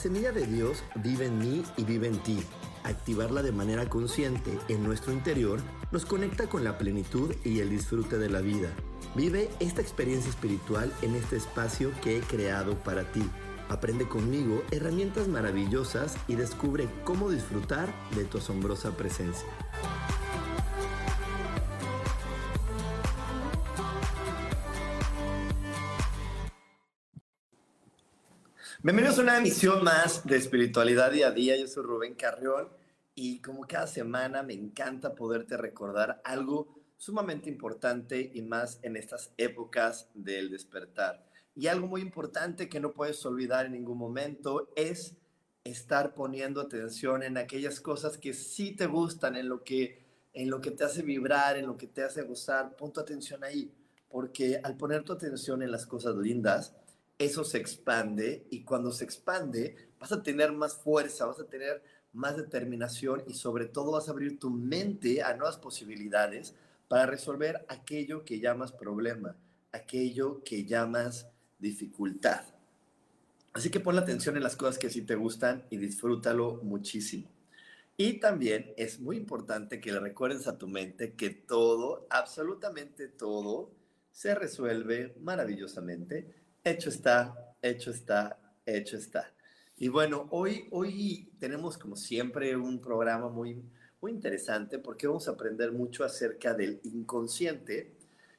Semilla de Dios vive en mí y vive en ti. Activarla de manera consciente en nuestro interior nos conecta con la plenitud y el disfrute de la vida. Vive esta experiencia espiritual en este espacio que he creado para ti Aprende conmigo herramientas maravillosas y descubre cómo disfrutar de tu asombrosa presencia. Bienvenidos a una emisión más de Espiritualidad Día a Día. Yo soy Rubén Carrión y como cada semana me encanta poderte recordar algo sumamente importante y más en estas épocas del despertar. Y algo muy importante que no puedes olvidar en ningún momento es estar poniendo atención en aquellas cosas que sí te gustan, en lo que, en lo que te hace vibrar, en lo que te hace gozar. Pon tu atención ahí, porque al poner tu atención en las cosas lindas, eso se expande y cuando se expande vas a tener más fuerza, vas a tener más determinación y sobre todo vas a abrir tu mente a nuevas posibilidades para resolver aquello que llamas problema, aquello que llamas dificultad. Así que pon la atención en las cosas que sí te gustan y disfrútalo muchísimo. Y también es muy importante que le recuerdes a tu mente que todo, absolutamente todo, se resuelve maravillosamente. Hecho está, hecho está, hecho está. Y bueno, hoy, hoy tenemos como siempre un programa muy, muy interesante porque vamos a aprender mucho acerca del inconsciente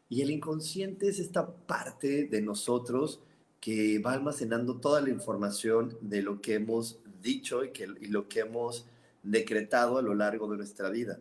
y el inconsciente es esta parte de nosotros que va almacenando toda la información de lo que hemos dicho y, que, lo que hemos decretado a lo largo de nuestra vida.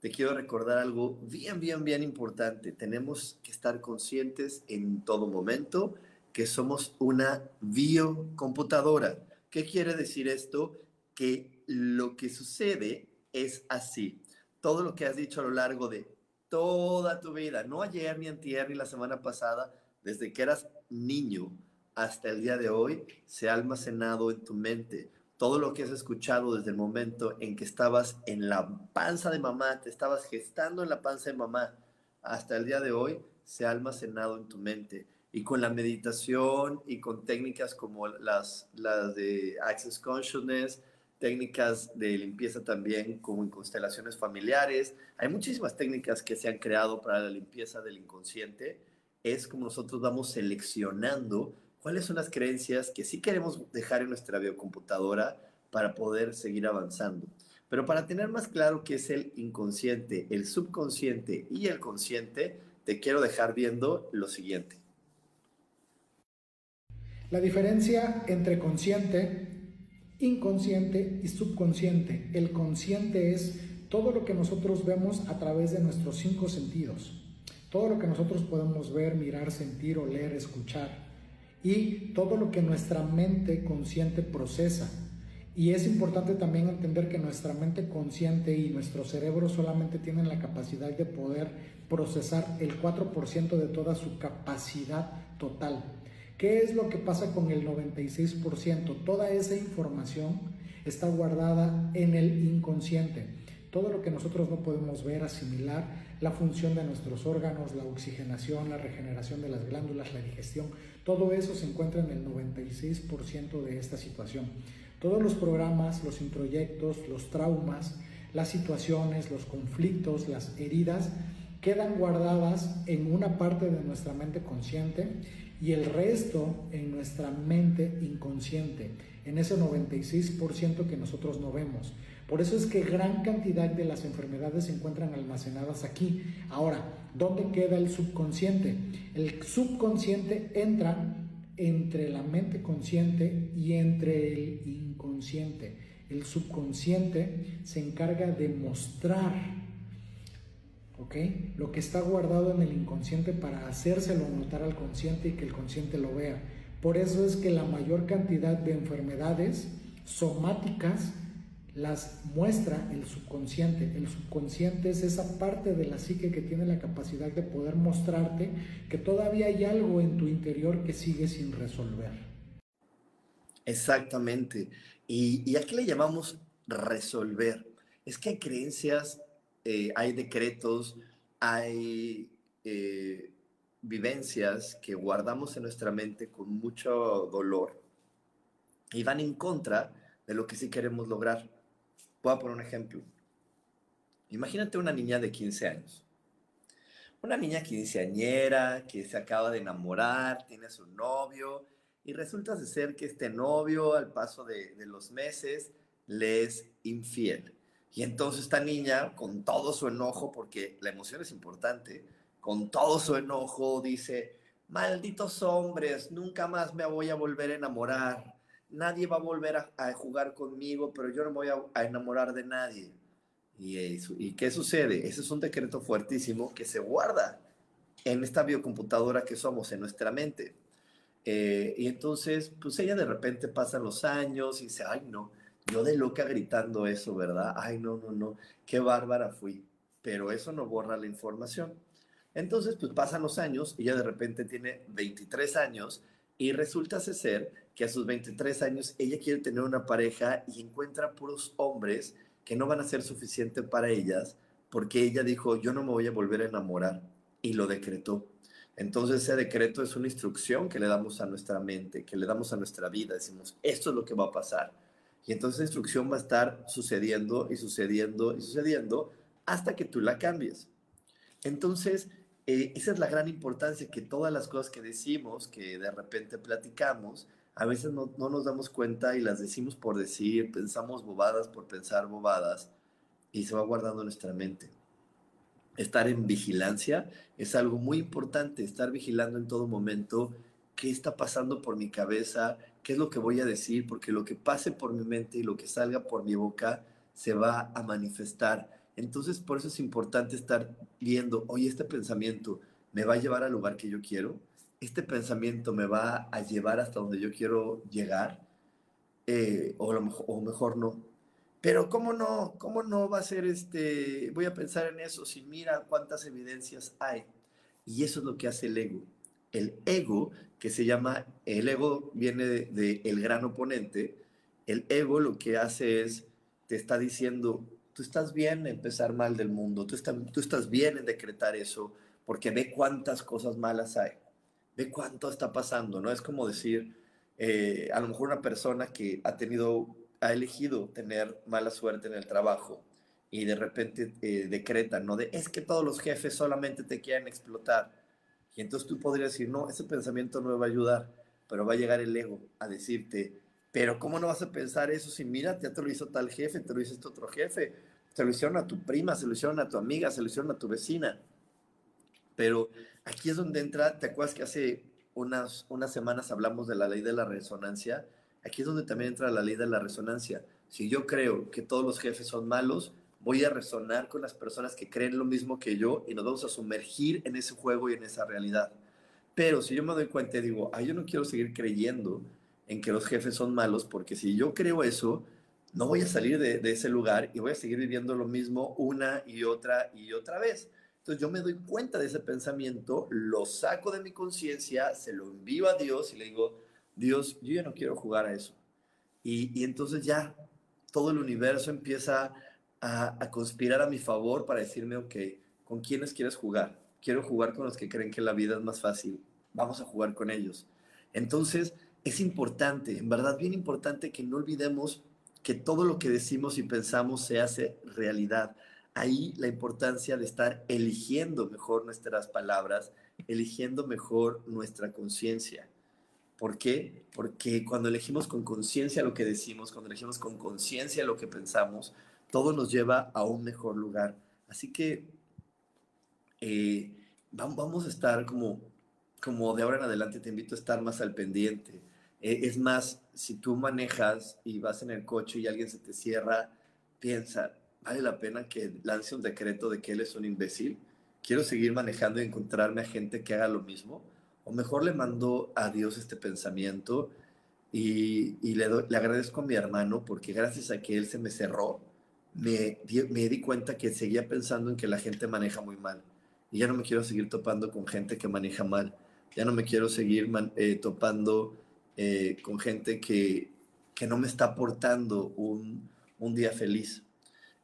Te quiero recordar algo bien, bien, bien importante. Tenemos que estar conscientes en todo momento que somos una biocomputadora. ¿Qué quiere decir esto? Que lo que sucede es así. Todo lo que has dicho a lo largo de toda tu vida, no ayer, ni antier, ni la semana pasada, desde que eras niño hasta el día de hoy, se ha almacenado en tu mente. Todo lo que has escuchado desde el momento en que estabas en la panza de mamá, te estabas gestando en la panza de mamá, hasta el día de hoy, se ha almacenado en tu mente. Y con la meditación y con técnicas como las, las de Access Consciousness, técnicas de limpieza también, como en constelaciones familiares. Hay muchísimas técnicas que se han creado para la limpieza del inconsciente. Es como nosotros vamos seleccionando cuáles son las creencias que sí queremos dejar en nuestra biocomputadora para poder seguir avanzando. Pero para tener más claro qué es el inconsciente, el subconsciente y el consciente, te quiero dejar viendo lo siguiente. La diferencia entre consciente inconsciente y subconsciente. El consciente es todo lo que nosotros vemos a través de nuestros cinco sentidos. Todo lo que nosotros podemos ver, mirar, sentir, oler, escuchar. Y todo lo que nuestra mente consciente procesa. Y es importante también entender que nuestra mente consciente y nuestro cerebro solamente tienen la capacidad de poder procesar el 4% de toda su capacidad total. ¿Qué es lo que pasa con el 96%? Toda esa información está guardada en el inconsciente. Todo lo que nosotros no podemos ver, asimilar, la función de nuestros órganos, la oxigenación, la regeneración de las glándulas, la digestión, todo eso se encuentra en el 96% de esta situación. Todos los programas, los introyectos, los traumas, las situaciones, los conflictos, las heridas, quedan guardadas en una parte de nuestra mente consciente y el resto en nuestra mente inconsciente, en ese 96% que nosotros no vemos. Por eso es que gran cantidad de las enfermedades se encuentran almacenadas aquí. Ahora, ¿dónde queda el subconsciente? El subconsciente entra entre la mente consciente y entre el inconsciente. El subconsciente se encarga de mostrar ¿ok? Lo que está guardado en el inconsciente para hacérselo notar al consciente y que el consciente lo vea. Por eso es que la mayor cantidad de enfermedades somáticas las muestra el subconsciente. El subconsciente es esa parte de la psique que tiene la capacidad de poder mostrarte que todavía hay algo en tu interior que sigue sin resolver. Exactamente. ¿Y, a qué le llamamos resolver? Es que hay creencias, eh, hay decretos, hay eh, vivencias que guardamos en nuestra mente con mucho dolor y van en contra de lo que sí queremos lograr. Voy a poner un ejemplo. Imagínate una niña de 15 años. Una niña quinceañera que se acaba de enamorar, tiene a su novio y resulta ser que este novio al paso de, de los meses le es infiel. Y entonces esta niña, con todo su enojo, porque la emoción es importante, con todo su enojo dice, malditos hombres, nunca más me voy a volver a enamorar nadie va a volver a, jugar conmigo, pero yo no voy a, enamorar de nadie. Y, ¿Y qué sucede? Ese es un decreto fuertísimo que se guarda en esta biocomputadora que somos, en nuestra mente. Eh, y entonces, pues ella de repente pasa los años y dice, ay no, yo de loca gritando eso, ¿verdad? Ay no, no, no, qué bárbara fui. Pero eso no borra la información. Entonces, pues pasan los años ella de repente tiene 23 años y resulta ser que a sus 23 años ella quiere tener una pareja y encuentra puros hombres que no van a ser suficiente para ellas porque ella dijo, yo no me voy a volver a enamorar y lo decretó. Entonces ese decreto es una instrucción que le damos a nuestra mente, que le damos a nuestra vida. Decimos, esto es lo que va a pasar. Y entonces esa instrucción va a estar sucediendo y sucediendo y sucediendo hasta que tú la cambies. Entonces, eh, esa es la gran importancia, que todas las cosas que decimos, que de repente platicamos, a veces no, nos damos cuenta y las decimos por decir, pensamos bobadas por pensar bobadas y se va guardando nuestra mente. Estar en vigilancia es algo muy importante, estar vigilando en todo momento qué está pasando por mi cabeza, qué es lo que voy a decir, porque lo que pase por mi mente y lo que salga por mi boca se va a manifestar entonces, por eso es importante estar viendo, oye, este pensamiento me va a llevar al lugar que yo quiero, este pensamiento me va a llevar hasta donde yo quiero llegar, eh, o, o mejor no. Pero ¿cómo no? ¿Cómo no va a ser este? Voy a pensar en eso si mira cuántas evidencias hay. Y eso es lo que hace el ego. El ego, que se llama, el ego viene de, el gran oponente, el ego lo que hace es, te está diciendo, tú estás bien en mal del mundo, tú, tú estás bien en decretar eso, porque ve cuántas cosas malas hay, ve cuánto está pasando, ¿no? Es como decir, eh, a lo mejor una persona que ha tenido, ha elegido tener mala suerte en el trabajo y de repente eh, decreta, ¿no? De, es que todos los jefes solamente te quieren explotar. Y entonces tú podrías decir, no, ese pensamiento no me va a ayudar, pero va a llegar el ego a decirte, pero ¿cómo no vas a pensar eso si mira, ya te lo hizo tal jefe, te lo hizo este otro jefe, se lo hicieron a tu prima, se lo hicieron a tu amiga, se lo hicieron a tu vecina? Pero aquí es donde entra, ¿te acuerdas que hace unas, unas semanas hablamos de la ley de la resonancia? Aquí es donde también entra la ley de la resonancia. Si yo creo que todos los jefes son malos, voy a resonar con las personas que creen lo mismo que yo y nos vamos a sumergir en ese juego y en esa realidad. Pero si yo me doy cuenta y digo, ay, yo no quiero seguir creyendo en que los jefes son malos, porque si yo creo eso, no voy a salir de, ese lugar y voy a seguir viviendo lo mismo una y otra y otra vez. Entonces yo me doy cuenta de ese pensamiento, lo saco de mi conciencia, se lo envío a Dios y le digo, Dios, yo ya no quiero jugar a eso. Y, entonces ya todo el universo empieza a, conspirar a mi favor para decirme, ok, ¿con quiénes quieres jugar? Quiero jugar con los que creen que la vida es más fácil. Vamos a jugar con ellos. Entonces, es importante, en verdad bien importante que no olvidemos que todo lo que decimos y pensamos se hace realidad. Ahí la importancia de estar eligiendo mejor nuestras palabras, eligiendo mejor nuestra conciencia. ¿Por qué? Porque cuando elegimos con conciencia lo que decimos, cuando elegimos con conciencia lo que pensamos, todo nos lleva a un mejor lugar. Así que eh, vamos a estar como, como de ahora en adelante, te invito a estar más al pendiente eh, es más, si tú manejas y vas en el coche y alguien se te cierra, piensa, ¿vale la pena que lance un decreto de que él es un imbécil? quiero seguir manejando y encontrarme a gente que haga lo mismo, o mejor le mando a Dios este pensamiento y, le, le, agradezco a mi hermano porque gracias a que él se me cerró, me me di cuenta que seguía pensando en que la gente maneja muy mal. Y ya no me quiero seguir topando con gente que maneja mal. Ya no me quiero seguir eh, topando eh, con gente que, que no me está aportando un, un día feliz.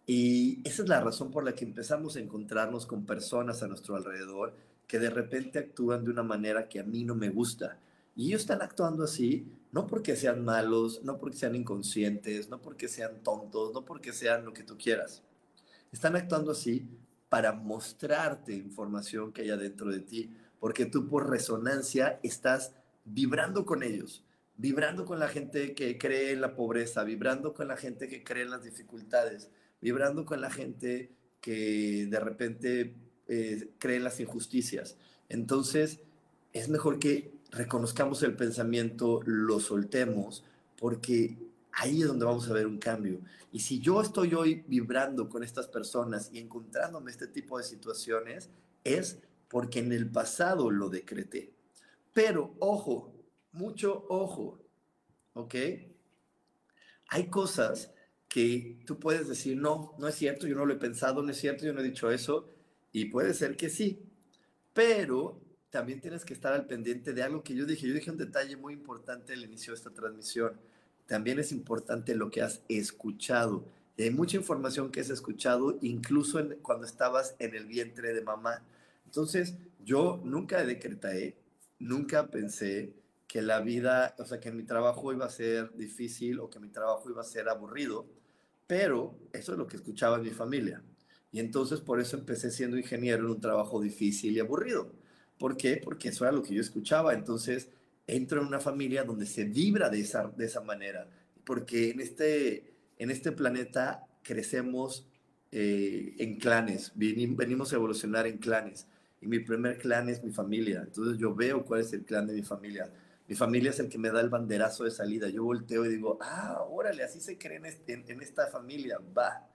Y esa es la razón por la que empezamos a encontrarnos con personas a nuestro alrededor que de repente actúan de una manera que a mí no me gusta. Y ellos están actuando así, no porque sean malos, no porque sean inconscientes, no porque sean tontos, no porque sean lo que tú quieras. Están actuando así para mostrarte información que hay adentro de ti, porque tú por resonancia estás vibrando con ellos, vibrando con la gente que cree en la pobreza, vibrando con la gente que cree en las dificultades, vibrando con la gente que de repente eh, cree en las injusticias. Entonces, es mejor que reconozcamos el pensamiento, lo soltemos, porque ahí es donde vamos a ver un cambio. Y si yo estoy hoy vibrando con estas personas y encontrándome este tipo de situaciones, es porque en el pasado lo decreté. Pero ojo, mucho ojo, ¿ok? Hay cosas que tú puedes decir, no, no es cierto, yo no lo he pensado, no es cierto, yo no he dicho eso, y puede ser que sí, pero también tienes que estar al pendiente de algo que yo dije, yo dije un detalle muy importante al inicio de esta transmisión, también es importante lo que has escuchado. Hay mucha información que has escuchado, incluso cuando estabas en el vientre de mamá. Entonces, yo nunca decreté, nunca pensé que la vida, o sea, que mi trabajo iba a ser difícil o que mi trabajo iba a ser aburrido, pero eso es lo que escuchaba en mi familia. Y entonces por eso empecé siendo ingeniero en un trabajo difícil y aburrido. ¿Por qué? Porque eso era lo que yo escuchaba. Entonces, entro en una familia donde se vibra de esa, de esa manera, porque en este, en este planeta crecemos eh, en clanes, venimos a evolucionar en clanes, y mi primer clan es mi familia, entonces yo veo cuál es el clan de mi familia. Mi familia es el que me da el banderazo de salida. Yo volteo y digo, ah, órale, así se cree en, este, en esta familia, va.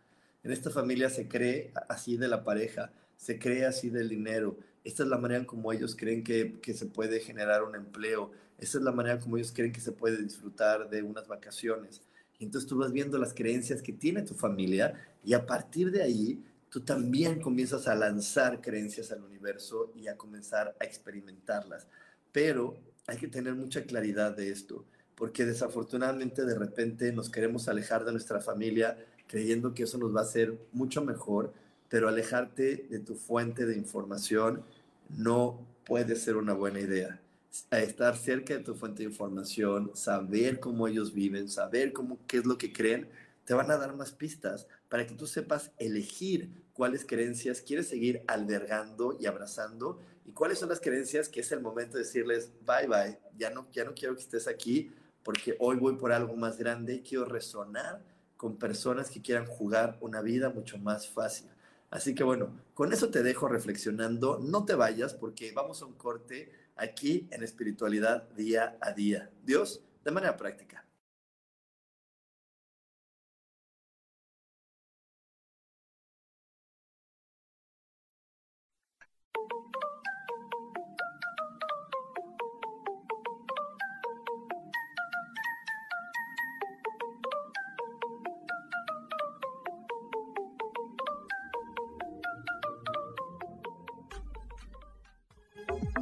En esta familia se cree así de la pareja, se cree así del dinero, esta es la manera en como ellos creen que, que, se puede generar un empleo. Esta es la manera como ellos creen que se puede disfrutar de unas vacaciones. Y entonces tú vas viendo las creencias que tiene tu familia y a partir de ahí tú también comienzas a lanzar creencias al universo y a comenzar a experimentarlas. Pero hay que tener mucha claridad de esto, porque desafortunadamente de repente nos queremos alejar de nuestra familia creyendo que eso nos va a hacer mucho mejor pero alejarte de tu fuente de información no puede ser una buena idea. Estar cerca de tu fuente de información, saber cómo ellos viven, saber cómo, qué es lo que creen, te van a dar más pistas para que tú sepas elegir cuáles creencias quieres seguir albergando y abrazando y cuáles son las creencias que es el momento de decirles bye bye, ya no, ya no quiero que estés aquí porque hoy voy por algo más grande y quiero resonar con personas que quieran jugar una vida mucho más fácil. Así que bueno, con eso te dejo reflexionando. No te vayas porque vamos a un corte aquí en espiritualidad día a día. Dios, de manera práctica.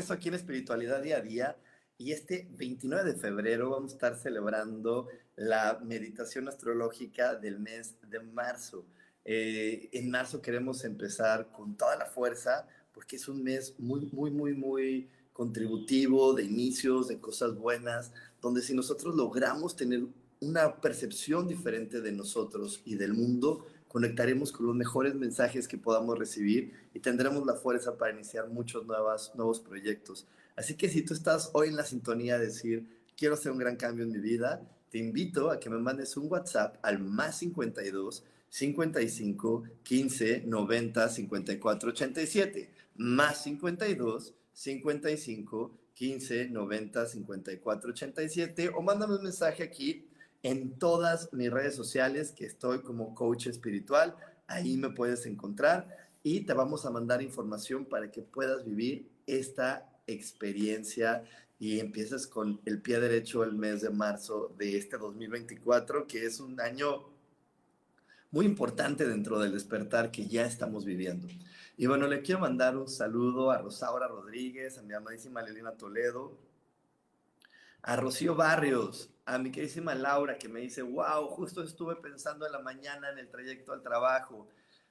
Regreso aquí en Espiritualidad Día a Día. Y este 29 de febrero vamos a estar celebrando la meditación astrológica del mes de marzo. Eh, en marzo queremos empezar con toda la fuerza porque es un mes muy, muy, muy, muy contributivo, de inicios, de cosas buenas, donde si nosotros logramos tener una percepción diferente de nosotros y del mundo, conectaremos con los mejores mensajes que podamos recibir y tendremos la fuerza para iniciar muchos nuevas, nuevos proyectos. Así que si tú estás hoy en la sintonía de decir, quiero hacer un gran cambio en mi vida, te invito a que me mandes un WhatsApp al más 52 55 15 90 54 87. Más 52 55 15 90 54 87. O mándame un mensaje aquí en todas mis redes sociales, que estoy como coach espiritual. Ahí me puedes encontrar y te vamos a mandar información para que puedas vivir esta experiencia y empieces con el pie derecho el mes de marzo de este 2024, que es un año muy importante dentro del despertar que ya estamos viviendo. Y bueno, le quiero mandar un saludo a Rosaura Rodríguez, a mi amadísima Lelina Toledo, a Rocío Barrios, a mi queridísima Laura que me dice, wow, justo estuve pensando en la mañana en el trayecto al trabajo.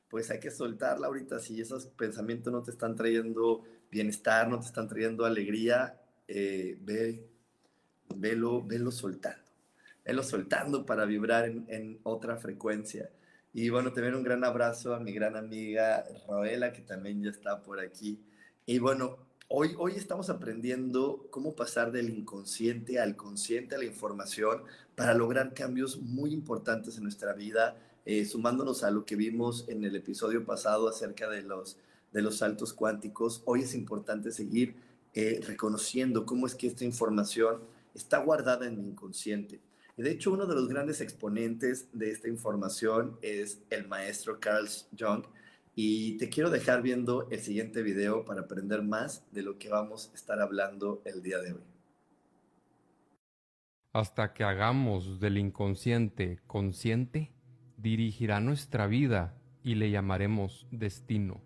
Pues hay que soltarla ahorita si esos pensamientos no te están trayendo bienestar, no te están trayendo alegría, eh, ve, velo, velo soltando. Velo soltando para vibrar en, en otra frecuencia. Y bueno, también un gran abrazo a mi gran amiga Raela, que también ya está por aquí. Y bueno, Hoy, hoy estamos aprendiendo cómo pasar del inconsciente al consciente, a la información, para lograr cambios muy importantes en nuestra vida, eh, sumándonos a lo que vimos en el episodio pasado acerca de los, de los saltos cuánticos. Hoy es importante seguir eh, reconociendo cómo es que esta información está guardada en mi inconsciente. Y de hecho, uno de los grandes exponentes de esta información es el maestro Carl Jung, y te quiero dejar viendo el siguiente video para aprender más de lo que vamos a estar hablando el día de hoy. Hasta que hagamos del inconsciente consciente, dirigirá nuestra vida y le llamaremos destino.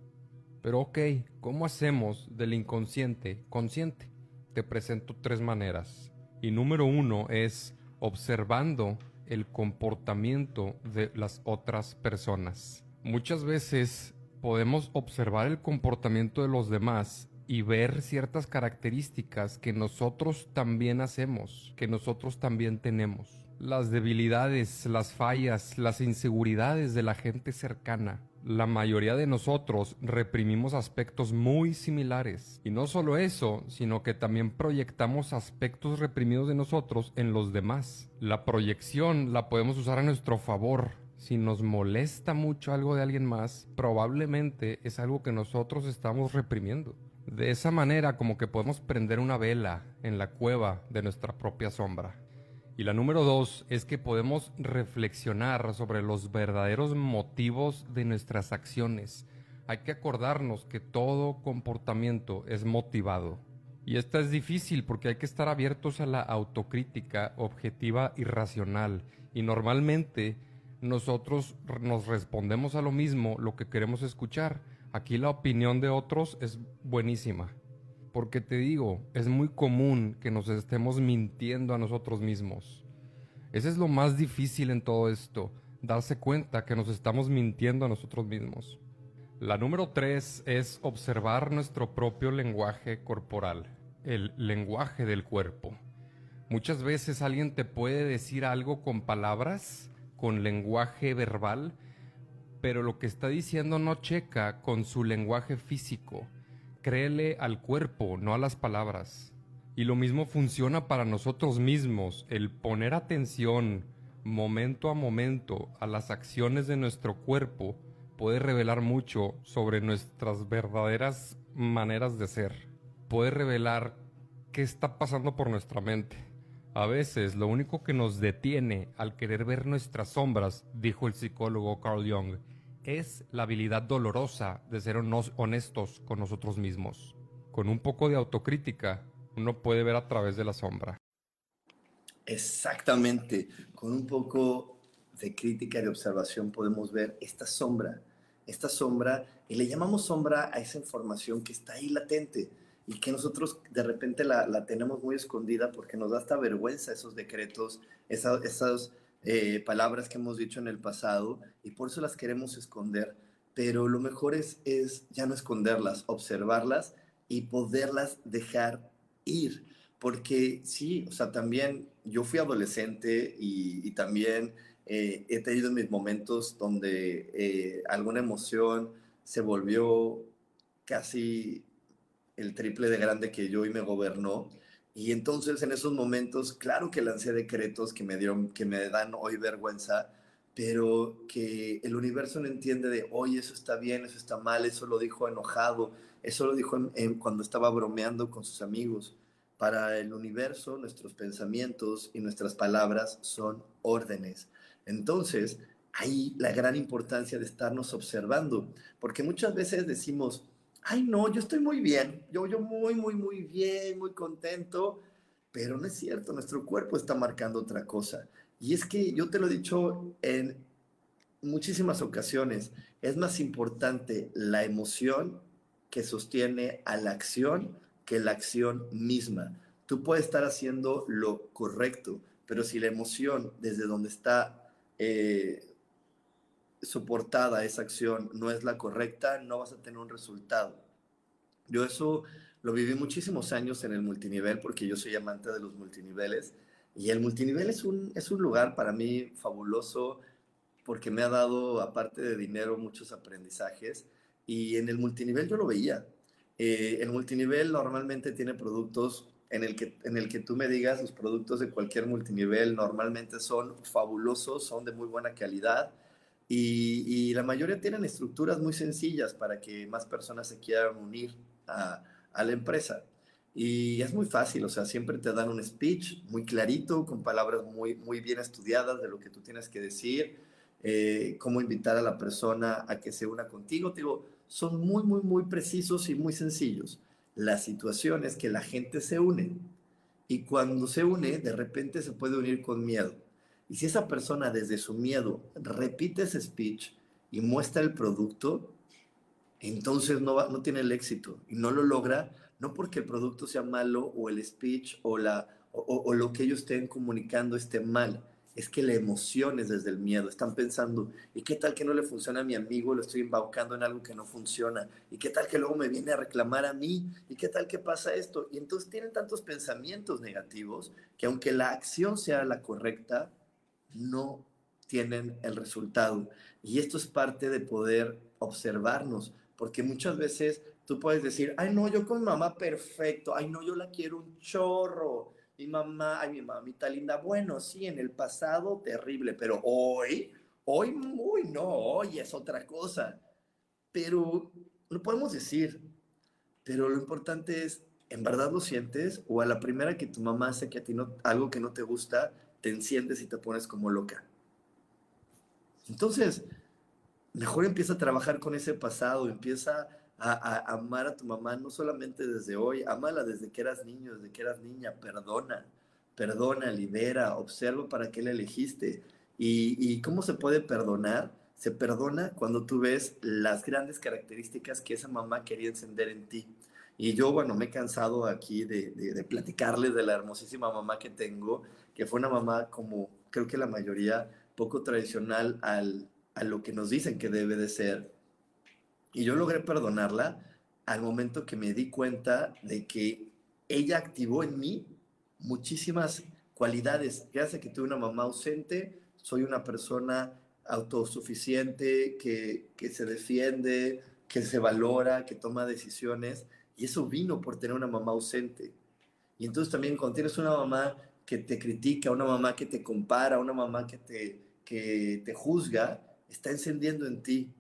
Pero ok, ¿cómo hacemos del inconsciente consciente? Te presento tres maneras. Y número uno es observando el comportamiento de las otras personas. Muchas veces podemos observar el comportamiento de los demás y ver ciertas características que nosotros también hacemos, que nosotros también tenemos. Las debilidades, las fallas, las inseguridades de la gente cercana. La mayoría de nosotros reprimimos aspectos muy similares. Y no solo eso, sino que también proyectamos aspectos reprimidos de nosotros en los demás. La proyección la podemos usar a nuestro favor si nos molesta mucho algo de alguien más, probablemente es algo que nosotros estamos reprimiendo. De esa manera como que podemos prender una vela en la cueva de nuestra propia sombra. Y la número dos es que podemos reflexionar sobre los verdaderos motivos de nuestras acciones. Hay que acordarnos que todo comportamiento es motivado. Y esta es difícil porque hay que estar abiertos a la autocrítica objetiva y racional. Y normalmente nosotros nos respondemos a lo mismo, lo que queremos escuchar. Aquí la opinión de otros es buenísima. Porque te digo, es muy común que nos estemos mintiendo a nosotros mismos. Ese es lo más difícil en todo esto, darse cuenta que nos estamos mintiendo a nosotros mismos. La número tres es observar nuestro propio lenguaje corporal, el lenguaje del cuerpo. Muchas veces alguien te puede decir algo con palabras, con lenguaje verbal, pero lo que está diciendo no checa con su lenguaje físico. Créele al cuerpo, no a las palabras. Y lo mismo funciona para nosotros mismos, el poner atención momento a momento a las acciones de nuestro cuerpo puede revelar mucho sobre nuestras verdaderas maneras de ser. Puede revelar qué está pasando por nuestra mente. A veces lo único que nos detiene al querer ver nuestras sombras, dijo el psicólogo Carl Jung, es la habilidad dolorosa de ser honestos con nosotros mismos. Con un poco de autocrítica, uno puede ver a través de la sombra. Exactamente, con un poco de crítica y de observación podemos ver esta sombra, esta sombra, y le llamamos sombra a esa información que está ahí latente y que nosotros de repente la, tenemos muy escondida porque nos da hasta vergüenza esos decretos, esas eh, palabras que hemos dicho en el pasado y por eso las queremos esconder. Pero lo mejor es, es ya no esconderlas, observarlas y poderlas dejar ir. Porque sí, o sea, también yo fui adolescente y, también eh, he tenido mis momentos donde eh, alguna emoción se volvió casi el triple de grande que yo y me gobernó. Y entonces en esos momentos, claro que lancé decretos que me, dieron, que me dan hoy vergüenza, pero que el universo no entiende de, oye, eso está bien, eso está mal, eso lo dijo enojado, eso lo dijo cuando estaba bromeando con sus amigos. Para el universo, nuestros pensamientos y nuestras palabras son órdenes. Entonces, ahí la gran importancia de estarnos observando, porque muchas veces decimos, ay no, yo estoy muy bien, yo, yo muy, muy, muy bien, muy contento, pero no es cierto, nuestro cuerpo está marcando otra cosa. Y es que yo te lo he dicho en muchísimas ocasiones, es más importante la emoción que sostiene a la acción que la acción misma. Tú puedes estar haciendo lo correcto, pero si la emoción desde donde está eh, soportada esa acción no es la correcta, no vas a tener un resultado. Yo eso lo viví muchísimos años en el multinivel porque yo soy amante de los multiniveles y el multinivel es un, es un lugar para mí fabuloso porque me ha dado, aparte de dinero, muchos aprendizajes y en el multinivel yo lo veía. Eh, el multinivel normalmente tiene productos en el, que, en el que tú me digas, los productos de cualquier multinivel normalmente son fabulosos, son de muy buena calidad y, la mayoría tienen estructuras muy sencillas para que más personas se quieran unir a, la empresa. Y es muy fácil, o sea, siempre te dan un speech muy clarito, con palabras muy, muy bien estudiadas de lo que tú tienes que decir, eh, cómo invitar a la persona a que se una contigo. Te digo, son muy, muy, muy precisos y muy sencillos. La situación es que la gente se une y cuando se une, de repente se puede unir con miedo. Y si esa persona desde su miedo repite ese speech y muestra el producto, entonces no, no tiene el éxito y no lo logra, no porque el producto sea malo o el speech o, la, o, lo que ellos estén comunicando esté mal, es que la emoción es desde el miedo. Están pensando, ¿y qué tal que no le funciona a mi amigo? Lo estoy embaucando en algo que no funciona. ¿Y qué tal que luego me viene a reclamar a mí? ¿Y qué tal que pasa esto? Y entonces tienen tantos pensamientos negativos que aunque la acción sea la correcta, no tienen el resultado. Y esto es parte de poder observarnos, porque muchas veces tú puedes decir, ay no, yo con mi mamá perfecto, ay no, yo la quiero un chorro, mi mamá, ay mi mamita linda, bueno, sí, en el pasado terrible, pero hoy, hoy muy no, hoy es otra cosa. Pero lo podemos decir, pero lo importante es, ¿en verdad lo sientes? O a la primera que tu mamá hace que a ti no, algo que no te gusta, te enciendes y te pones como loca. Entonces, mejor empieza a trabajar con ese pasado, empieza a, amar a tu mamá, no solamente desde hoy, amala desde que eras niño, desde que eras niña, perdona, perdona, libera, observa para qué le elegiste. ¿Y, y cómo se puede perdonar? Se perdona cuando tú ves las grandes características que esa mamá quería encender en ti. Y yo, bueno, me he cansado aquí de, de, platicarles de la hermosísima mamá que tengo, que fue una mamá como creo que la mayoría poco tradicional al, a lo que nos dicen que debe de ser. Y yo logré perdonarla al momento que me di cuenta de que ella activó en mí muchísimas cualidades. Gracias a que tuve una mamá ausente, soy una persona autosuficiente, que, que se defiende, que se valora, que toma decisiones. Y eso vino por tener una mamá ausente. Y entonces también cuando tienes una mamá que te critica, una mamá que te compara, una mamá que te, que te juzga, está encendiendo en ti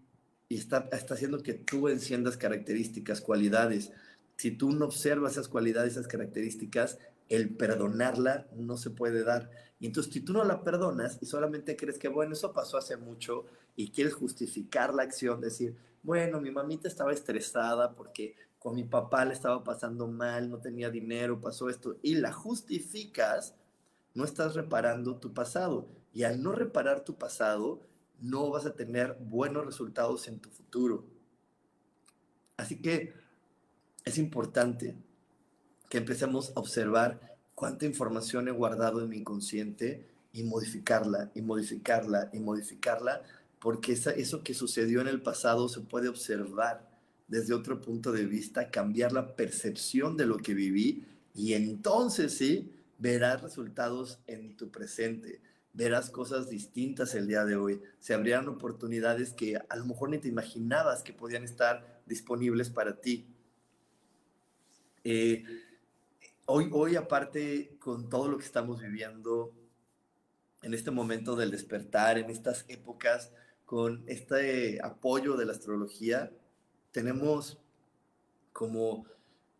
y está, está haciendo que tú enciendas características, cualidades. Si tú no observas esas cualidades, esas características, el perdonarla no se puede dar. Y entonces, si tú no la perdonas y solamente crees que, bueno, eso pasó hace mucho y quieres justificar la acción, decir, bueno, mi mamita estaba estresada porque con mi papá le estaba pasando mal, no tenía dinero, pasó esto, y la justificas, no estás reparando tu pasado. Y al no reparar tu pasado, no vas a tener buenos resultados en tu futuro. Así que es importante que empecemos a observar cuánta información he guardado en mi inconsciente y modificarla, y modificarla, y modificarla, porque eso que sucedió en el pasado se puede observar desde otro punto de vista, cambiar la percepción de lo que viví, y entonces sí, verás resultados en tu presente verás cosas distintas el día de hoy. Se abrirán oportunidades que a lo mejor ni te imaginabas que podían estar disponibles para ti. Eh, hoy, hoy, aparte, con todo lo que estamos viviendo en este momento del despertar, en estas épocas, con este apoyo de la astrología, tenemos como,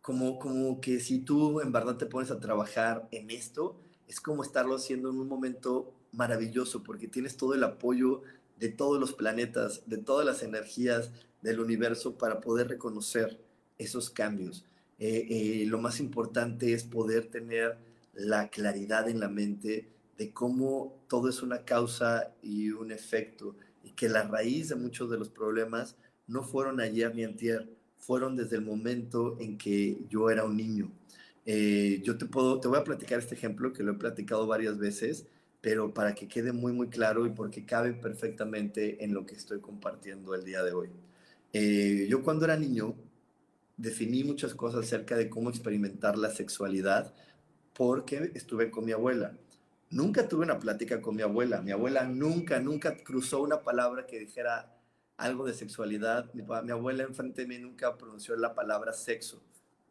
como, como que si tú en verdad te pones a trabajar en esto, es como estarlo haciendo en un momento maravilloso porque tienes todo el apoyo de todos los planetas, de todas las energías del universo para poder reconocer esos cambios. Eh, eh, lo más importante es poder tener la claridad en la mente de cómo todo es una causa y un efecto y que la raíz de muchos de los problemas no fueron ayer ni antier, fueron desde el momento en que yo era un niño. Eh, yo te puedo, te voy a platicar este ejemplo que lo he platicado varias veces pero para que quede muy, muy claro y porque cabe perfectamente en lo que estoy compartiendo el día de hoy. Eh, yo cuando era niño definí muchas cosas acerca de cómo experimentar la sexualidad porque estuve con mi abuela. Nunca tuve una plática con mi abuela. Mi abuela nunca, nunca cruzó una palabra que dijera algo de sexualidad. Mi, mi abuela enfrente de mí nunca pronunció la palabra sexo,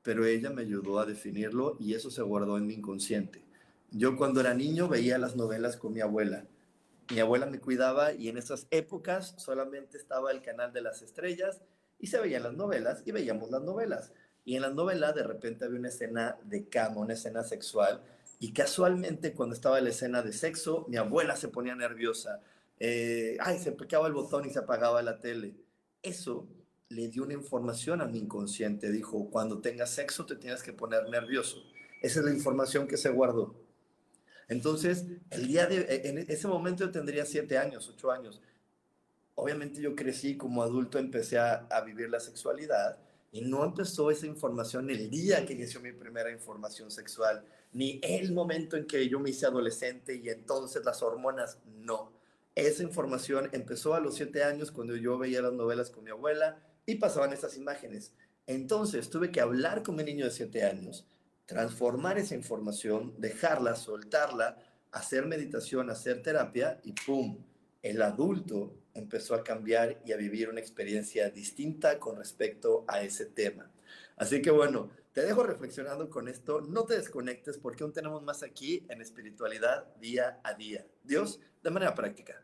pero ella me ayudó a definirlo y eso se guardó en mi inconsciente. Yo cuando era niño veía las novelas con mi abuela. Mi abuela me cuidaba y en esas épocas solamente estaba el canal de las estrellas y se veían las novelas y veíamos las novelas. Y en las novelas de repente había una escena de cama, una escena sexual y casualmente cuando estaba la escena de sexo, mi abuela se ponía nerviosa. Eh, ay, se picaba el botón y se apagaba la tele. Eso le dio una información a mi inconsciente. Dijo, cuando tengas sexo te tienes que poner nervioso. Esa es la información que se guardó. Entonces, el día de, e, en ese momento yo tendría siete años, ocho años. Obviamente yo crecí como adulto, empecé a, vivir la sexualidad y no empezó esa información el día que inició mi primera información sexual, ni el momento en que yo me hice adolescente y entonces las hormonas, no. Esa información empezó a los siete años cuando yo veía las novelas con mi abuela y pasaban esas imágenes. Entonces tuve que hablar con mi niño de siete años transformar esa información, dejarla, soltarla, hacer meditación, hacer terapia y ¡pum! El adulto empezó a cambiar y a vivir una experiencia distinta con respecto a ese tema. Así que bueno, te dejo reflexionando con esto, no te desconectes porque aún tenemos más aquí en espiritualidad día a día. Dios, de manera práctica.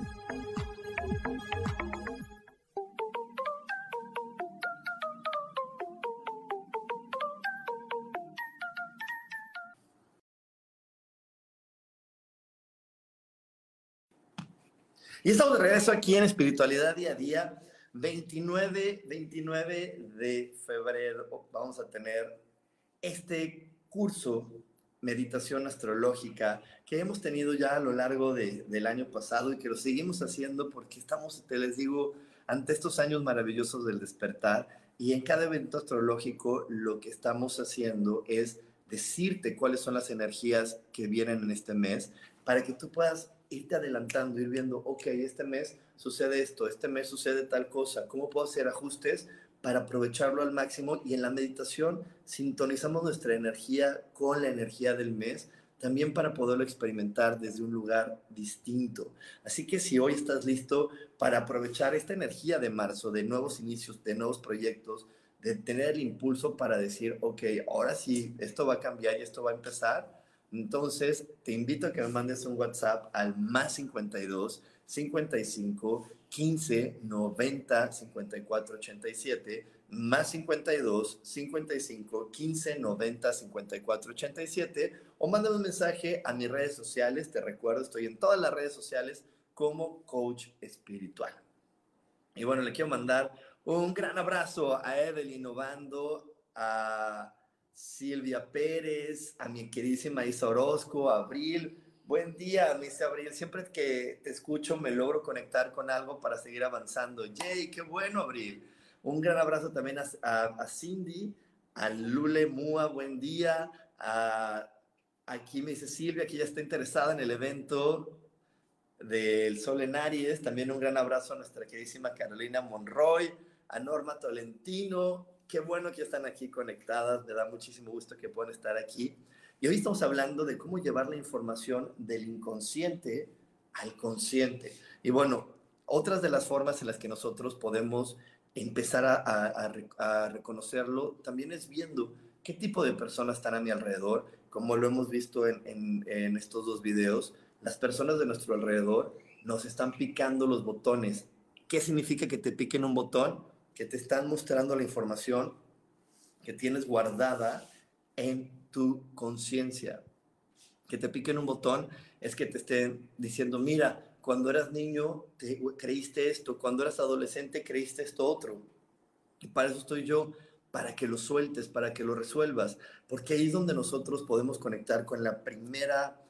Y estamos de regreso aquí en Espiritualidad Día a Día. 29, 29 de febrero vamos a tener este curso meditación astrológica que hemos tenido ya a lo largo de, del año pasado y que lo seguimos haciendo porque estamos, te les digo, ante estos años maravillosos del despertar y en cada evento astrológico lo que estamos haciendo es decirte cuáles son las energías que vienen en este mes para que tú puedas irte adelantando, ir viendo, ok, este mes sucede esto, este mes sucede tal cosa, ¿cómo puedo hacer ajustes para aprovecharlo al máximo? Y en la meditación sintonizamos nuestra energía con la energía del mes, también para poderlo experimentar desde un lugar distinto. Así que si hoy estás listo para aprovechar esta energía de marzo, de nuevos inicios, de nuevos proyectos, de tener el impulso para decir, ok, ahora sí, esto va a cambiar y esto va a empezar, entonces, te invito a que me mandes un WhatsApp al más 52 55 15 90 54 87, más 52 55 15 90 54 87, o mándame un mensaje a mis redes sociales. Te recuerdo, estoy en todas las redes sociales como coach espiritual. Y bueno, le quiero mandar un gran abrazo a Evelyn Obando, a Silvia Pérez, a mi queridísima Isa Orozco, Abril. Buen día, dice Abril. Siempre que te escucho me logro conectar con algo para seguir avanzando. Yay, qué bueno, Abril. Un gran abrazo también a, Cindy, a Lule Mua, buen día. aquí me dice Silvia, que ya está interesada en el evento del Sol en Aries. También un gran abrazo a nuestra queridísima Carolina Monroy, a Norma Tolentino, Qué bueno que están aquí conectadas, me da muchísimo gusto que puedan estar aquí. Y hoy estamos hablando de cómo llevar la información del inconsciente al consciente. Y bueno, otras de las formas en las que nosotros podemos empezar a, reconocerlo también es viendo qué tipo de personas están a mi alrededor, como lo hemos visto en, en estos dos videos, las personas de nuestro alrededor nos están picando los botones. ¿Qué significa que te piquen un botón? Que te están mostrando la información que tienes guardada en tu conciencia. Que te piquen un botón es que te estén diciendo, mira, cuando eras niño te, creíste esto, cuando eras adolescente creíste esto otro. Y para eso estoy yo, para que lo sueltes, para que lo resuelvas, porque ahí es donde nosotros podemos conectar con la primera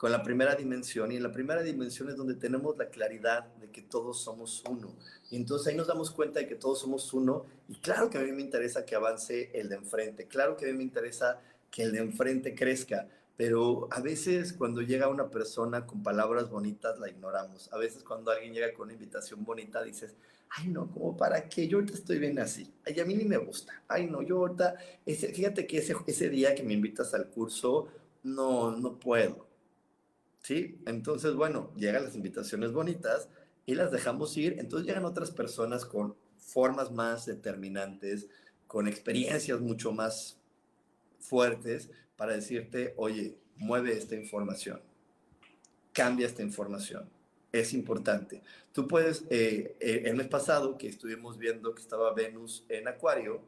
con la primera dimensión y en la primera dimensión es donde tenemos la claridad de que todos somos uno. Y entonces ahí nos damos cuenta de que todos somos uno y claro que a mí me interesa que avance el de enfrente, claro que a mí me interesa que el de enfrente crezca, pero a veces cuando llega una persona con palabras bonitas la ignoramos. A veces cuando alguien llega con una invitación bonita dices, ay no, como para qué, yo ahorita estoy bien así, ay a mí ni me gusta, ay no, yo ahorita, ese, fíjate que ese, ese día que me invitas al curso, no, no puedo. ¿Sí? Entonces, bueno, llegan las invitaciones bonitas y las dejamos ir, entonces llegan otras personas con formas más determinantes, con experiencias mucho más fuertes, para decirte, oye, mueve esta información, cambia esta información. Es importante. Tú puedes, eh, eh, el mes pasado que estuvimos viendo que estaba Venus en Acuario,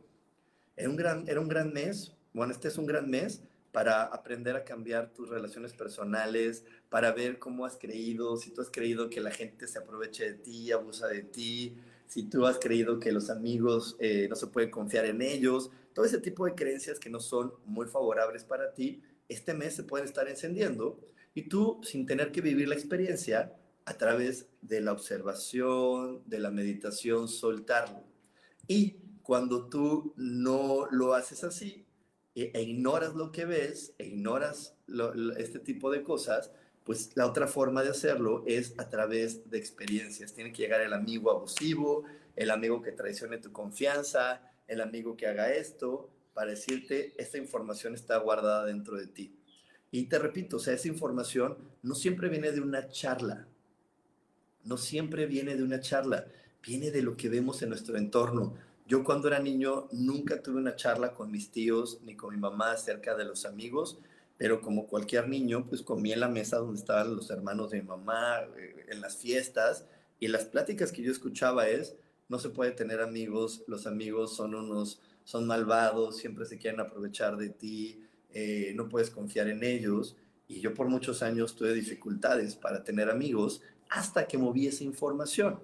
era un, gran, era un gran mes, bueno, este es un gran mes para aprender a cambiar tus relaciones personales, para ver cómo has creído, si tú has creído que la gente se aprovecha de ti, abusa de ti, si tú has creído que los amigos eh, no se puede confiar en ellos, todo ese tipo de creencias que no son muy favorables para ti, este mes se pueden estar encendiendo y tú, sin tener que vivir la experiencia, a través de la observación, de la meditación, soltarlo. Y cuando tú no lo haces así e, ignoras lo que ves, e ignoras este tipo de cosas, pues la otra forma de hacerlo es a través de experiencias. Tiene que llegar el amigo abusivo, el amigo que traicione tu confianza, el amigo que haga esto, para decirte, esta información está guardada dentro de ti. Y te repito, o sea, esa información no siempre viene de una charla, no siempre viene de una charla, viene de lo que vemos en nuestro entorno. Yo cuando era niño nunca tuve una charla con mis tíos ni con mi mamá acerca de los amigos, pero como cualquier niño, pues comí en la mesa donde estaban los hermanos de mi mamá, eh, en las fiestas, y las pláticas que yo escuchaba es, no se puede tener amigos, los amigos son unos, son malvados, siempre se quieren aprovechar de ti, eh, no puedes confiar en ellos. Y yo por muchos años tuve dificultades para tener amigos hasta que moví esa información.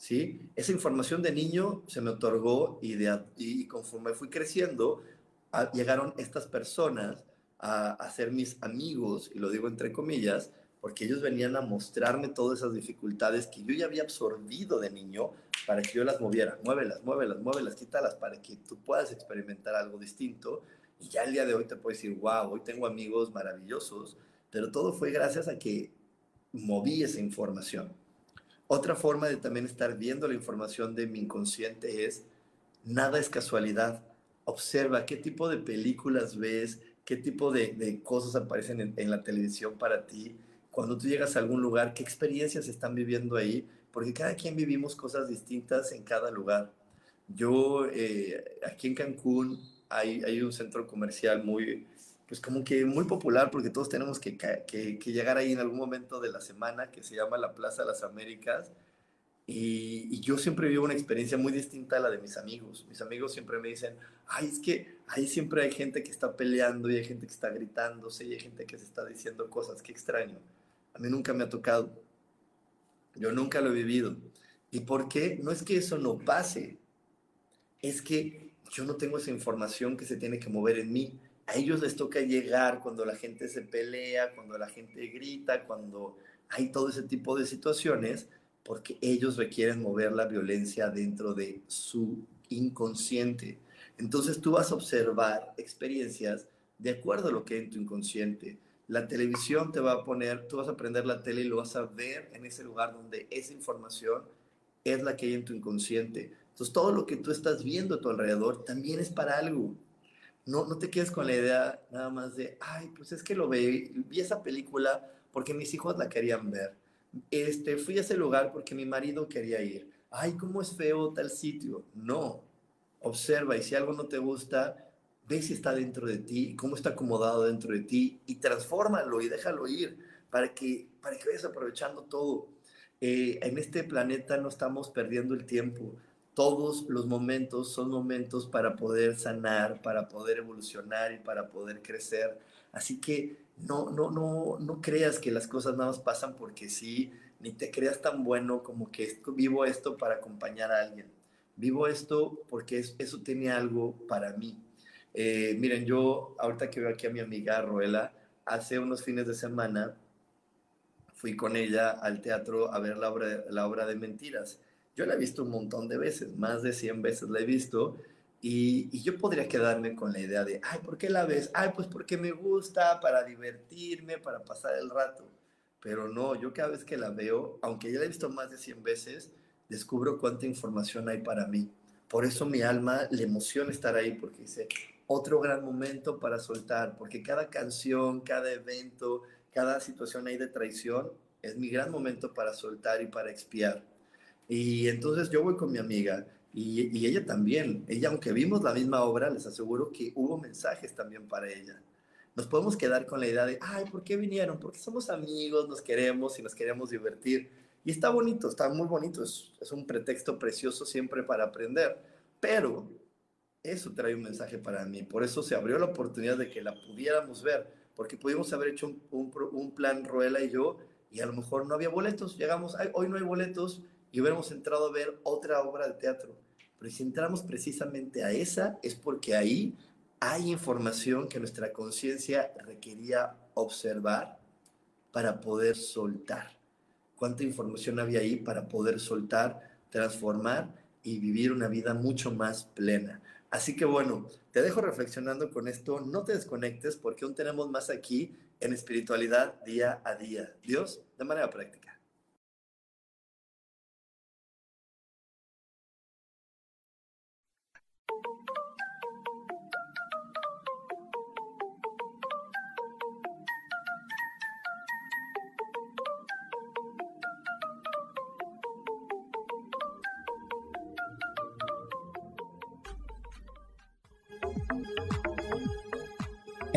¿Sí? Esa información de niño se me otorgó y, de, y conforme fui creciendo, llegaron estas personas a, a ser mis amigos, y lo digo entre comillas, porque ellos venían a mostrarme todas esas dificultades que yo ya había absorbido de niño para que yo las moviera. Muévelas, muévelas, muévelas, quítalas para que tú puedas experimentar algo distinto. Y ya el día de hoy te puedo decir, wow, hoy tengo amigos maravillosos, pero todo fue gracias a que moví esa información. Otra forma de también estar viendo la información de mi inconsciente es, nada es casualidad. Observa qué tipo de películas ves, qué tipo de, de cosas aparecen en, en la televisión para ti cuando tú llegas a algún lugar, qué experiencias están viviendo ahí, porque cada quien vivimos cosas distintas en cada lugar. Yo, eh, aquí en Cancún, hay, hay, un centro comercial muy, pues como que muy popular, porque todos tenemos que, que, que, llegar ahí en algún momento de la semana, que se llama la Plaza de las Américas. Y, y, yo siempre vivo una experiencia muy distinta a la de mis amigos. Mis amigos siempre me dicen, ay, es que ahí siempre hay gente que está peleando y hay gente que está gritándose y hay gente que se está diciendo cosas, qué extraño. A mí nunca me ha tocado. Yo nunca lo he vivido. ¿Y por qué? No es que eso no pase. Es que yo no tengo esa información que se tiene que mover en mí. A ellos les toca llegar cuando la gente se pelea, cuando la gente grita, cuando hay todo ese tipo de situaciones, porque ellos requieren mover la violencia dentro de su inconsciente. Entonces tú vas a observar experiencias de acuerdo a lo que hay en tu inconsciente la televisión te va a poner, tú vas a prender la tele y lo vas a ver en ese lugar donde esa información es la que hay en tu inconsciente. Entonces, todo lo que tú estás viendo a tu alrededor también es para algo. No, no te quedes con la idea nada más de, ay, pues es que lo vi, vi esa película porque mis hijos la querían ver. Este, fui a ese lugar porque mi marido quería ir. Ay, cómo es feo tal sitio. No, observa y si algo no te gusta, ve si está dentro de ti, cómo está acomodado dentro de ti y transfórmalo y déjalo ir para que, para que vayas aprovechando todo. Eh, en este planeta no estamos perdiendo el tiempo. Todos los momentos son momentos para poder sanar, para poder evolucionar y para poder crecer. Así que no, no, no, no creas que las cosas nada más pasan porque sí, ni te creas tan bueno como que vivo esto para acompañar a alguien. Vivo esto porque eso tiene algo para mí. Eh, miren, yo ahorita que veo aquí a mi amiga Roela, hace unos fines de semana fui con ella al teatro a ver la obra, la obra de Mentiras. Yo la he visto un montón de veces, más de 100 veces la he visto, Y, yo podría quedarme con la idea de, ay, ¿por qué la ves? Ay, pues porque me gusta, para divertirme, para pasar el rato. Pero no, yo cada vez que la veo, aunque ya la he visto más de 100 veces, descubro cuánta información hay para mí. Por eso mi alma le emociona estar ahí, porque dice, otro gran momento para soltar, porque cada canción, cada evento, cada situación ahí de traición es mi gran momento para soltar y para expiar. Y entonces yo voy con mi amiga y, ella también, ella aunque vimos la misma obra, les aseguro que hubo mensajes también para ella. Nos podemos quedar con la idea de, ay, ¿por qué vinieron? Porque somos amigos, nos queremos y nos queremos divertir. Y está bonito, está muy bonito, es, es un pretexto precioso siempre para aprender. Pero eso trae un mensaje para mí. Por eso se abrió la oportunidad de que la pudiéramos ver, porque pudimos haber hecho un, un, plan Ruela y yo, y a lo mejor no había boletos. Llegamos, hoy no hay boletos, y hubiéramos entrado a ver otra obra de teatro. Pero si entramos precisamente a esa, es porque ahí hay información que nuestra conciencia requería observar para poder soltar. ¿Cuánta información había ahí para poder soltar, transformar y vivir una vida mucho más plena? Así que bueno, te dejo reflexionando con esto, no te desconectes porque aún tenemos más aquí en espiritualidad día a día. Dios, de manera práctica.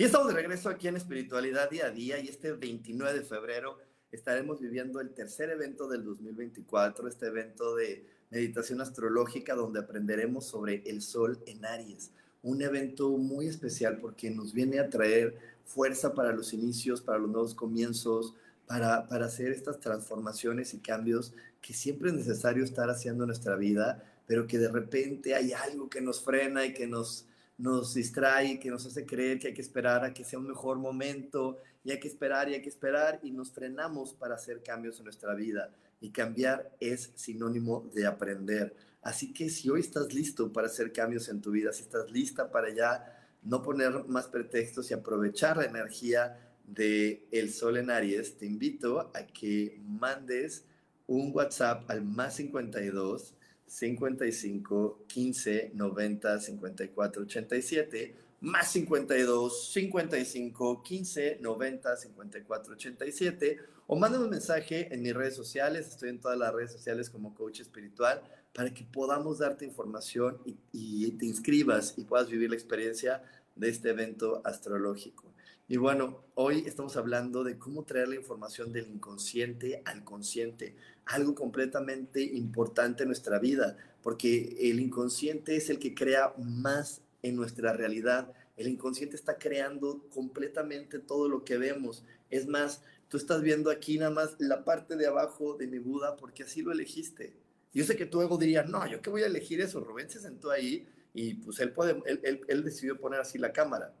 Y estamos de regreso aquí en Espiritualidad Día a Día y este 29 de febrero estaremos viviendo el tercer evento del 2024, este evento de meditación astrológica donde aprenderemos sobre el sol en Aries. Un evento muy especial porque nos viene a traer fuerza para los inicios, para los nuevos comienzos, para, para hacer estas transformaciones y cambios que siempre es necesario estar haciendo en nuestra vida, pero que de repente hay algo que nos frena y que nos nos distrae, que nos hace creer que hay que esperar a que sea un mejor momento y hay que esperar y hay que esperar y nos frenamos para hacer cambios en nuestra vida. Y cambiar es sinónimo de aprender. Así que si hoy estás listo para hacer cambios en tu vida, si estás lista para ya no poner más pretextos y aprovechar la energía de el sol en Aries, te invito a que mandes un WhatsApp al más 52 55 15 90 54 87 más 52 55 15 90 54 87 o mándame un mensaje en mis redes sociales, estoy en todas las redes sociales como coach espiritual, para que podamos darte información y, y te inscribas y puedas vivir la experiencia de este evento astrológico. Y bueno, hoy estamos hablando de cómo traer la información del inconsciente al consciente, algo completamente importante en nuestra vida, porque el inconsciente es el que crea más en nuestra realidad. El inconsciente está creando completamente todo lo que vemos. Es más, tú estás viendo aquí nada más la parte de abajo de mi Buda porque así lo elegiste. Yo sé que tu ego diría, no, yo qué voy a elegir eso. Rubén se sentó ahí y pues él, puede, él, él decidió poner así la cámara.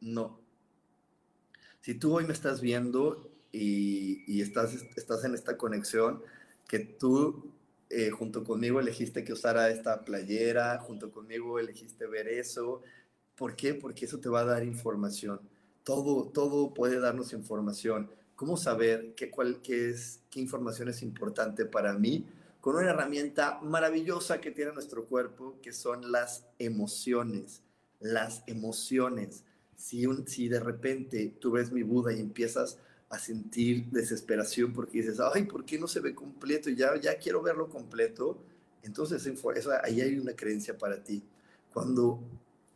No, si tú hoy me estás viendo y, estás, estás en esta conexión, que tú eh, junto conmigo elegiste que usara esta playera, junto conmigo elegiste ver eso. ¿Por qué? Porque eso te va a dar información. Todo, todo puede darnos información. ¿Cómo saber qué, cuál, qué, es, qué información es importante para mí? Con una herramienta maravillosa que tiene nuestro cuerpo, que son las emociones. Las emociones si, un, si de repente tú ves mi Buda y empiezas a sentir desesperación porque dices, ay, ¿por qué no se ve completo? Ya, ya quiero verlo completo. Entonces, eso, ahí hay una creencia para ti. Cuando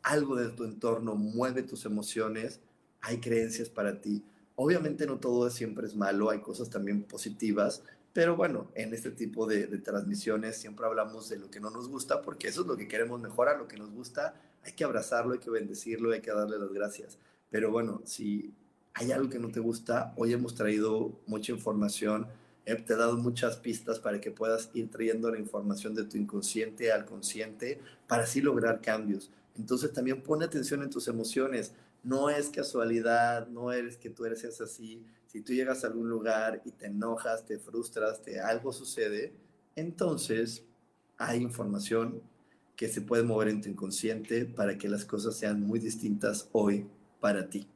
algo de tu entorno mueve tus emociones, hay creencias para ti. Obviamente no todo siempre es malo, hay cosas también positivas, pero bueno, en este tipo de, transmisiones siempre hablamos de lo que no nos gusta porque eso es lo que queremos mejorar, lo que nos gusta hay que abrazarlo, hay que bendecirlo, hay que darle las gracias. Pero bueno, si hay algo que no te gusta, hoy hemos traído mucha información, te he dado muchas pistas para que puedas ir trayendo la información de tu inconsciente al consciente para así lograr cambios. Entonces también pone atención en tus emociones. No es casualidad, no eres que tú eres así. Si tú llegas a algún lugar y te enojas, te frustras, te algo sucede, entonces hay información que se puede mover en tu inconsciente para que las cosas sean muy distintas hoy para ti.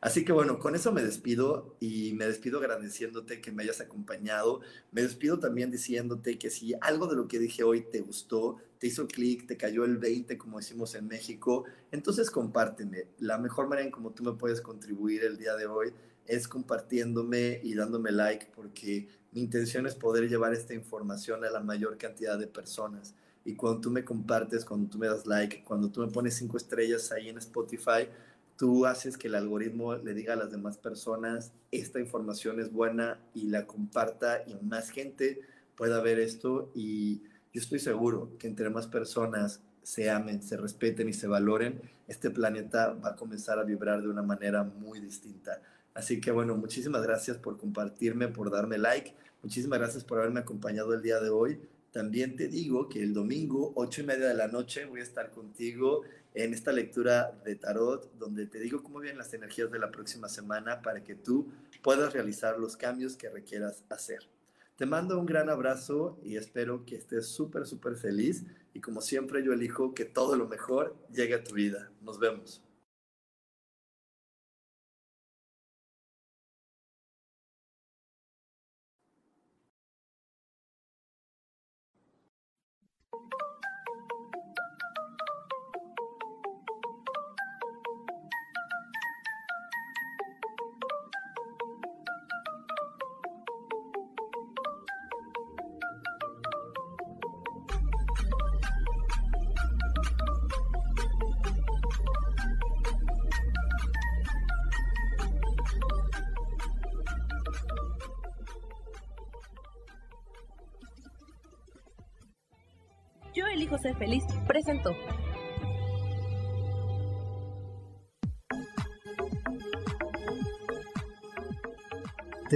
Así que bueno, con eso me despido y me despido agradeciéndote que me hayas acompañado. Me despido también diciéndote que si algo de lo que dije hoy te gustó, te hizo clic, te cayó el 20 como decimos en México, entonces compárteme. La mejor manera en cómo tú me puedes contribuir el día de hoy es compartiéndome y dándome like porque mi intención es poder llevar esta información a la mayor cantidad de personas. Y cuando tú me compartes, cuando tú me das like, cuando tú me pones cinco estrellas ahí en Spotify, tú haces que el algoritmo le diga a las demás personas, esta información es buena y la comparta y más gente pueda ver esto. Y yo estoy seguro que entre más personas se amen, se respeten y se valoren, este planeta va a comenzar a vibrar de una manera muy distinta. Así que bueno, muchísimas gracias por compartirme, por darme like. Muchísimas gracias por haberme acompañado el día de hoy. También te digo que el domingo, ocho y media de la noche, voy a estar contigo en esta lectura de tarot, donde te digo cómo vienen las energías de la próxima semana para que tú puedas realizar los cambios que requieras hacer. Te mando un gran abrazo y espero que estés súper, súper feliz. Y como siempre, yo elijo que todo lo mejor llegue a tu vida. Nos vemos.